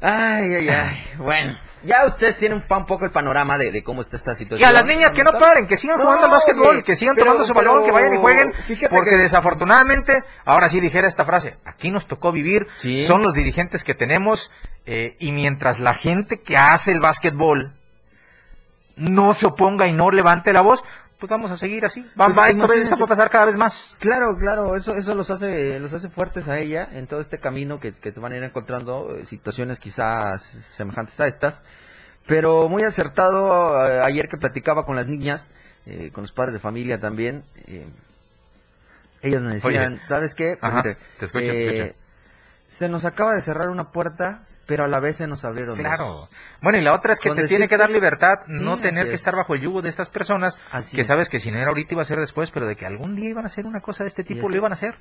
Ay, ay, ay. Bueno, ya ustedes tienen un, poco el panorama de, de cómo está esta Y situación. a las niñas que no paren, que sigan No, jugando al básquetbol, que sigan pero- tomando su balón, pero que vayan y jueguen, porque que- desafortunadamente, ahora sí dijera esta frase, aquí nos tocó vivir, Sí. son los dirigentes que tenemos, eh, y mientras la gente que hace el básquetbol no se oponga y no levante la voz, pues vamos a seguir así. Va, Pues va, esto, imagínate. esto va a pasar cada vez más. Claro, claro, eso eso los hace los hace fuertes a ella en todo este camino que, que se van a ir encontrando eh, situaciones quizás semejantes a estas. Pero muy acertado eh, ayer que platicaba con las niñas, eh, con los padres de familia también. eh, ellos me decían, Oye. ¿sabes qué? Ajá, Permite, te escucho, te escucho. Se nos acaba de cerrar una puerta, pero a la vez se nos abrieron. Claro. Bueno, y la otra es que Con te tiene que dar libertad, Sí, no tener que es. estar bajo el yugo de estas personas, Así que es. sabes que si no era ahorita iba a ser después, pero de que algún día iban a hacer una cosa de este tipo, lo iban a hacer.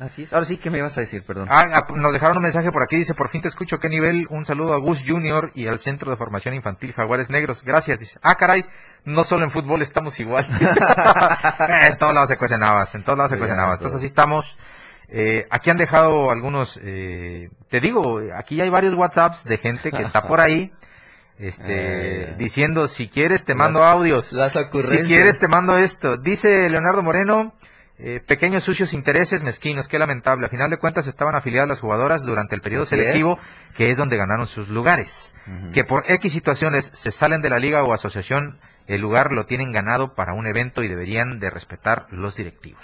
Así es. Ahora sí, ¿qué me ibas a decir? Perdón. Ah, ah, nos dejaron un mensaje por aquí, dice, por fin te escucho, ¿qué nivel? Un saludo a Gus Junior y al Centro de Formación Infantil Jaguares Negros. Gracias, dice. Ah, caray, no solo en fútbol estamos igual. En todos lados se cuecen habas, en todos lados se cuecen habas. Entonces así estamos. Eh, aquí han dejado algunos, eh, te digo, aquí hay varios WhatsApps de gente que está por ahí, este, Eh. diciendo, si quieres te Las- mando audios. Las Si quieres te mando esto. Dice Leonardo Moreno, eh, pequeños sucios intereses mezquinos, qué lamentable. A final de cuentas estaban afiliadas las jugadoras durante el periodo selectivo, que es donde ganaron sus lugares. Que por X situaciones se salen de la liga o asociación, el lugar lo tienen ganado para un evento y deberían de respetar los directivos.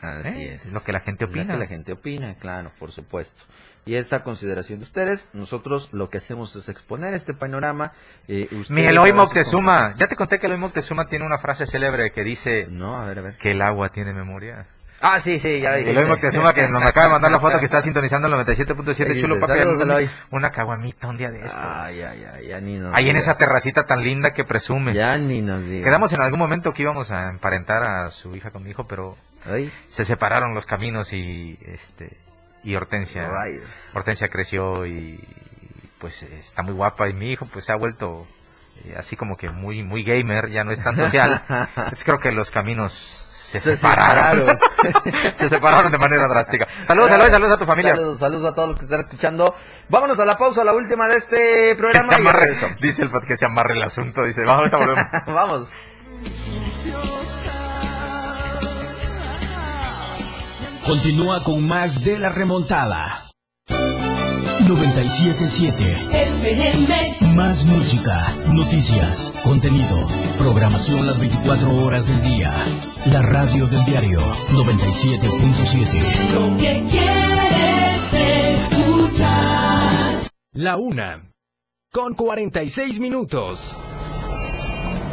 Así ¿Eh? es. Es lo que la gente Es lo opina. que la gente opina, claro, por supuesto. Y esa consideración de ustedes, nosotros lo que hacemos es exponer este panorama. Eh, ustedes Mi Eloy ahora sí Moctezuma, ya te conté que Eloy Moctezuma tiene una frase célebre que dice No, a ver, a ver. que el agua tiene memoria. Ah, sí, sí, ya Eloy Moctezuma que nos acaba de mandar la foto que está sintonizando el 97.7 Ahí chulo papi, "Saludos, una, Eloy". una caguamita un día de esto. Ay, ay, ay, ya ni nos Ahí en esa terracita tan linda que presume. Ya ni nos diga. Quedamos en algún momento que íbamos a emparentar a su hija con mi hijo, pero Ay, se separaron los caminos y este y Hortensia rayos. Hortensia creció y pues está muy guapa y mi hijo pues se ha vuelto eh, así como que muy muy gamer, ya no es tan social. Entonces creo que los caminos se, Se separaron. se separaron de manera drástica. Saludos, Eloy, saludos a tu familia. Saludos, saludos a todos los que están escuchando. Vámonos a la pausa, la última de este Que se programa. amarre, dice el que se amarre el asunto, dice, vamos, volvemos. Vamos. Continúa con más de la remontada. 977 Más música, noticias, contenido, programación las 24 horas del día. La radio del diario 97.7. Lo que quieres escuchar. La una. Con 46 minutos.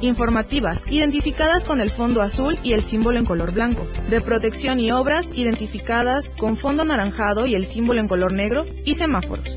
informativas, identificadas con el fondo azul y el símbolo en color blanco, de protección y obras, identificadas con fondo anaranjado y el símbolo en color negro, y semáforos.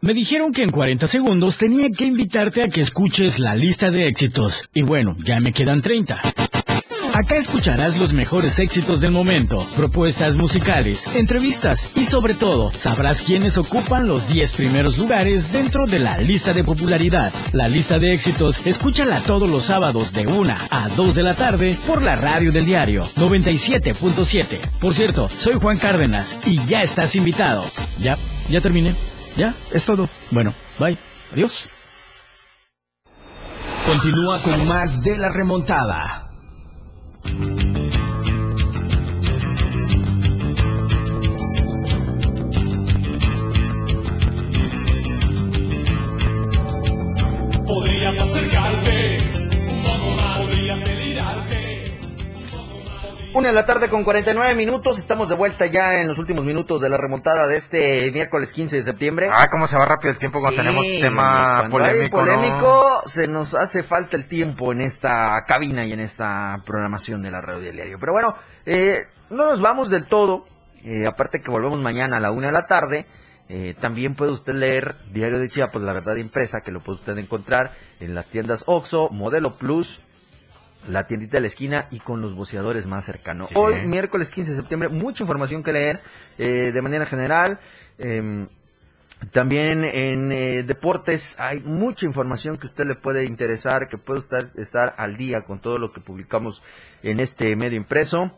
Me dijeron que en 40 segundos tenía que invitarte a que escuches la lista de éxitos. Y bueno, ya me quedan 30. Acá escucharás los mejores éxitos del momento, propuestas musicales, entrevistas y sobre todo sabrás quiénes ocupan los 10 primeros lugares dentro de la lista de popularidad. La lista de éxitos, escúchala todos los sábados de 1 a 2 de la tarde por la radio del diario 97.7. Por cierto, soy Juan Cárdenas y ya estás invitado. Ya, ya terminé. Ya, es todo. Bueno, bye. Adiós. Continúa con más de la remontada. Podrías acercarte Una de la tarde con 49 minutos. Estamos de vuelta ya en los últimos minutos de la remontada de este miércoles 15 de septiembre. Ah, cómo se va rápido el tiempo cuando Sí, tenemos tema cuando hay polémico. ¿no? polémico, se nos hace falta el tiempo en esta cabina y en esta programación de la radio del diario. Pero bueno, eh, no nos vamos del todo. eh, aparte que volvemos mañana a la una de la tarde. eh, también puede usted leer Diario de Chiapas, La Verdad Impresa, que lo puede usted encontrar en las tiendas Oxxo, Modelo Plus, la tiendita de la esquina y con los boceadores más cercanos. Sí. Hoy, miércoles 15 de septiembre, mucha información que leer eh, de manera general. em, también en eh, deportes hay mucha información que a usted le puede interesar, que puede usted estar al día con todo lo que publicamos en este medio impreso.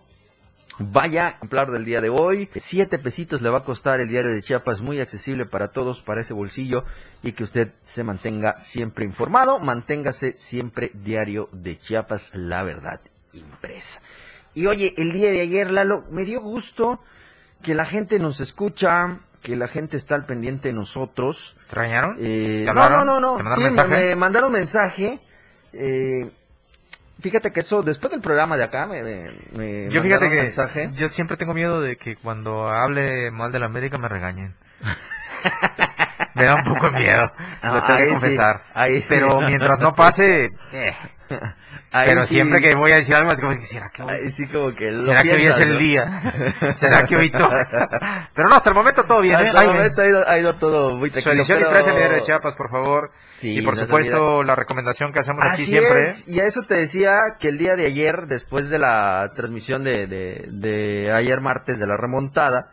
Vaya, ejemplar del día de hoy. Siete pesitos le va a costar el diario de Chiapas, muy accesible para todos, para ese bolsillo, y que usted se mantenga siempre informado. Manténgase siempre diario de Chiapas, la verdad impresa. Y oye, el día de ayer, Lalo, me dio gusto que la gente nos escucha, que la gente está al pendiente de nosotros. ¿Te regañaron? Eh, ¿Te no, no, no, ¿Te no. mandaron Sí, me, mensaje? me mandaron mensaje. eh, fíjate que eso, después del programa de acá, me, me- me Yo fíjate mandaron que mensaje. yo siempre tengo miedo de que cuando hable mal de la América me regañen. me da un poco de miedo, Ah, lo tengo que sí, confesar. ahí sí. Pero mientras no pase, eh. Ahí pero sí. siempre que voy a decir algo, es como, ¿será que hoy, Ahí sí, como que lo ¿será que hoy es el ¿no? día? ¿Será que hoy toca? Pero no, hasta el momento todo bien. ¿eh? Hasta el Ahí ven. momento ha ido, ha ido todo muy tranquilo. pero- en Diario de Chiapas, por favor. Sí, y por no supuesto, la recomendación que hacemos aquí siempre. es, y a eso te decía que el día de ayer, después de la transmisión de, de, de ayer martes de la remontada,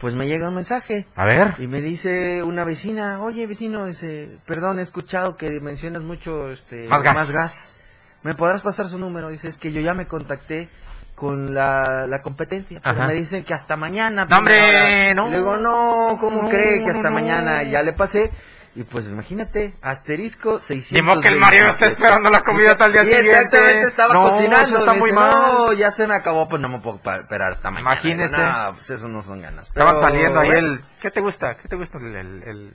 pues me llega un mensaje. A ver. Y me dice una vecina, oye vecino, dice, perdón, he escuchado que mencionas mucho este, Más gas. ¿Me podrás pasar su número? Dice, es que yo ya me contacté con la, la competencia, pero Ajá. me dicen que hasta mañana. No, hombre, primera hora". no. Le digo, no, ¿cómo No, cree que hasta no. mañana? Ya le pasé. Y pues imagínate, asterisco 600. Ni modo que el Mario esté esperando la comida hasta el día siguiente. Exactamente, estaba No, cocinando. eso está muy dice, mal. No, ya se me acabó, pues no me puedo esperar hasta mañana. Imagínese. No, pues eso no son ganas. Estaba saliendo ahí el... ¿Qué te gusta? ¿Qué te gusta? El, el, el,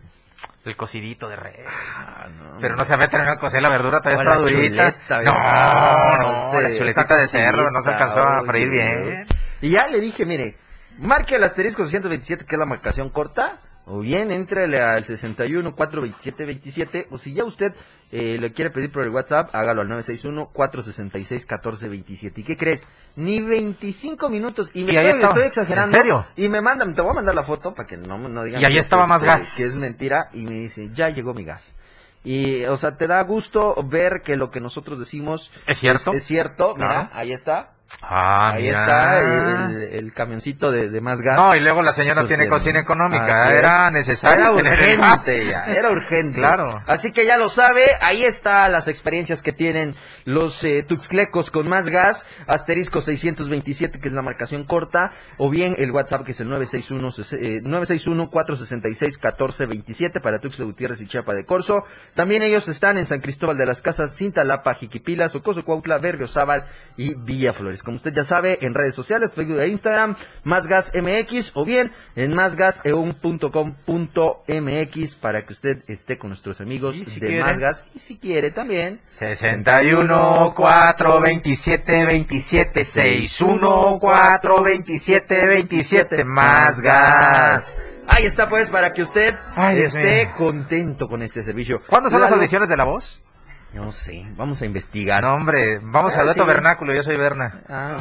el cocidito de res. Ah, no, Pero no se había terminado de cocer la verdura, todavía está durita. chuleta, no, ¿verdad? no, sé, la chuletita de cerdo no se alcanzó a freír bien. Y ya le dije, mire, marque el asterisco 627, que es la marcación corta, o bien entrele al 61 427 27, o si ya usted eh, le quiere pedir por el WhatsApp, hágalo al 961 466 1427. ¿Y qué crees? Ni 25 minutos, y me Y estoy, estaba. estoy exagerando. ¿En serio? Y me mandan, te voy a mandar la foto para que no, no digan Y ahí estaba más que- gas. Que es mentira, y me dice, ya llegó mi gas. Y, o sea, te da gusto ver que lo que nosotros decimos ¿Es cierto? Es, cierto, mira, Claro. ahí está. Ah, ahí mira. está el, el camioncito de, de más gas. No, y luego la señora tiene cocina económica. Era necesario Era urgente, ya, era urgente. Claro. Así que ya lo sabe, ahí está las experiencias que tienen los eh, tuxclecos con más gas, asterisco 627 que es la marcación corta, o bien el WhatsApp que es el 961 eh, 961 466 1427 para Tuxtla Gutiérrez y Chiapa de Corzo. También ellos están en San Cristóbal de las Casas, Cintalapa, Jiquipilas, Ocoso Cuautla, Berriozábal y Villa Flores. Como usted ya sabe, en redes sociales, Facebook e Instagram, Más Gas MX o bien en másgaseun.com.mx para que usted esté con nuestros amigos si de quiere. Más Gas y si quiere también 61 4 27 27 61 4 27 27 más gas. Ahí está pues para que usted Ay, esté contento con este servicio. ¿Cuándo son las audiciones de la voz? No sé, vamos a investigar. No, hombre, vamos Ah, al dato sí. vernáculo, yo soy Berna. Ah,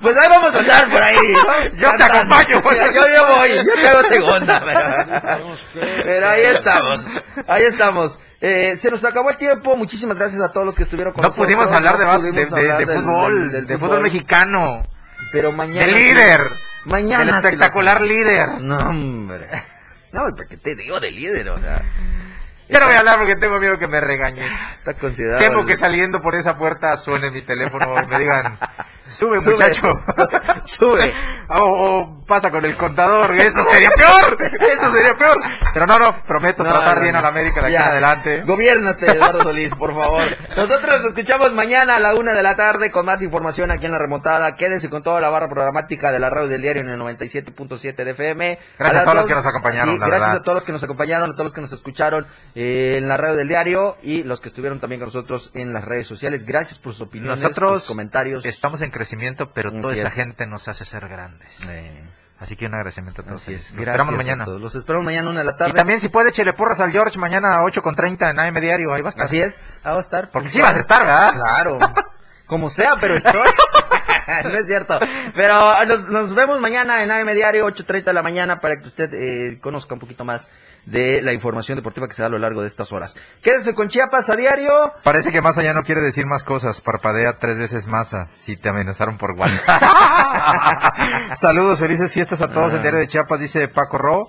pues ahí vamos a andar por ahí. ¿no? Yo te acompaño. Yo, yo, yo voy, yo te hago segunda. Pero, pero ahí estamos, ahí estamos. Eh, se nos acabó el tiempo. Muchísimas gracias a todos los que estuvieron con No nosotros. pudimos hablar de, No de, pudimos de- hablar de del- fútbol, del- del de fútbol mexicano, Pero mañana. del sí. líder, Mañana. del lo espectacular líder. No, hombre. No, porque te digo de líder, o sea. Ya no voy a hablar porque tengo miedo que me regañen. Está considerado. Temo que saliendo por esa puerta suene mi teléfono y me digan, sube Sube. muchacho, Sube. o, o pasa con el contador, eso sería peor, eso sería peor. Pero no, no, prometo No, tratar no, bien no. a la América de aquí Ya. en adelante. Gobiérnate, Eduardo Solís, por favor. Nosotros nos escuchamos mañana a la una de la tarde con más información aquí en La Remontada. Quédese con toda la barra programática de la radio del diario en el 97.7 de FM. Gracias a todos los que nos acompañaron, la gracias verdad. a todos los que nos acompañaron, a todos los que nos escucharon eh, en la radio del diario y los que estuvieron también con nosotros en las redes sociales. Gracias por sus opiniones, Nosotros sus comentarios. estamos en crecimiento, pero toda esa es. gente nos hace ser grandes. Eh, Así que un agradecimiento a todos. así es. ellos. Los Gracias esperamos mañana. Los esperamos mañana una de la tarde. Y también si puede, échele porras al George mañana a 8.30 en AM Diario, ahí va a estar. Así es, ahí va a estar. Porque sí vas a estar, ¿verdad? Claro. Como sea, pero estoy. no es cierto. Pero nos, nos vemos mañana en AM Diario, 8.30 de la mañana, para que usted eh, conozca un poquito más de la información deportiva que se da a lo largo de estas horas. Quédese con Chiapas a diario. Parece que Massa ya no quiere decir más cosas. Parpadea tres veces Massa si te amenazaron por WhatsApp. Saludos, felices fiestas a todos en Diario de Chiapas, dice Paco Ro.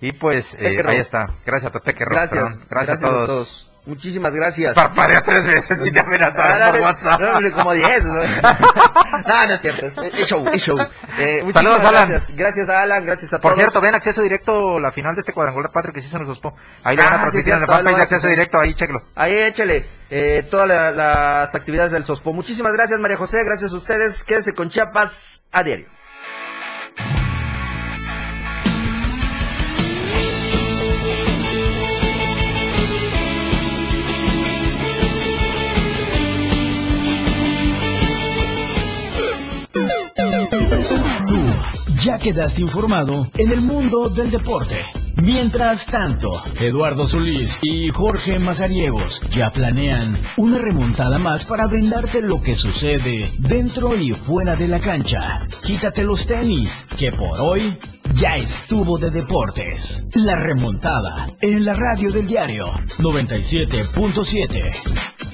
Y pues, eh, ahí está. Gracias a Ro, Gracias. perdón. Gracias, a todos. Muchísimas gracias. Parpadea tres veces si te amenazaron Ah, por WhatsApp. no, no, como 10. ¿no? no, no es cierto. Es, es show, es show. Eh, Saludos, Alan. Gracias. gracias a Alan, gracias a Por todos. cierto, ven acceso directo la final de este cuadrangular Patrick que se hizo en el Sospo. Ahí lo van a Ah, sí, transmitir en el fanpage de acceso directo, ahí chéquelo. Ahí échale eh, todas la- las actividades del SOSPO. Muchísimas gracias, María José. Gracias a ustedes. Quédense con Chiapas a diario. Ya quedaste informado en el mundo del deporte. Mientras tanto, Eduardo Solís y Jorge Mazariegos ya planean una remontada más para brindarte lo que sucede dentro y fuera de la cancha. Quítate los tenis, que por hoy ya estuvo de deportes. La remontada en la radio del diario 97.7.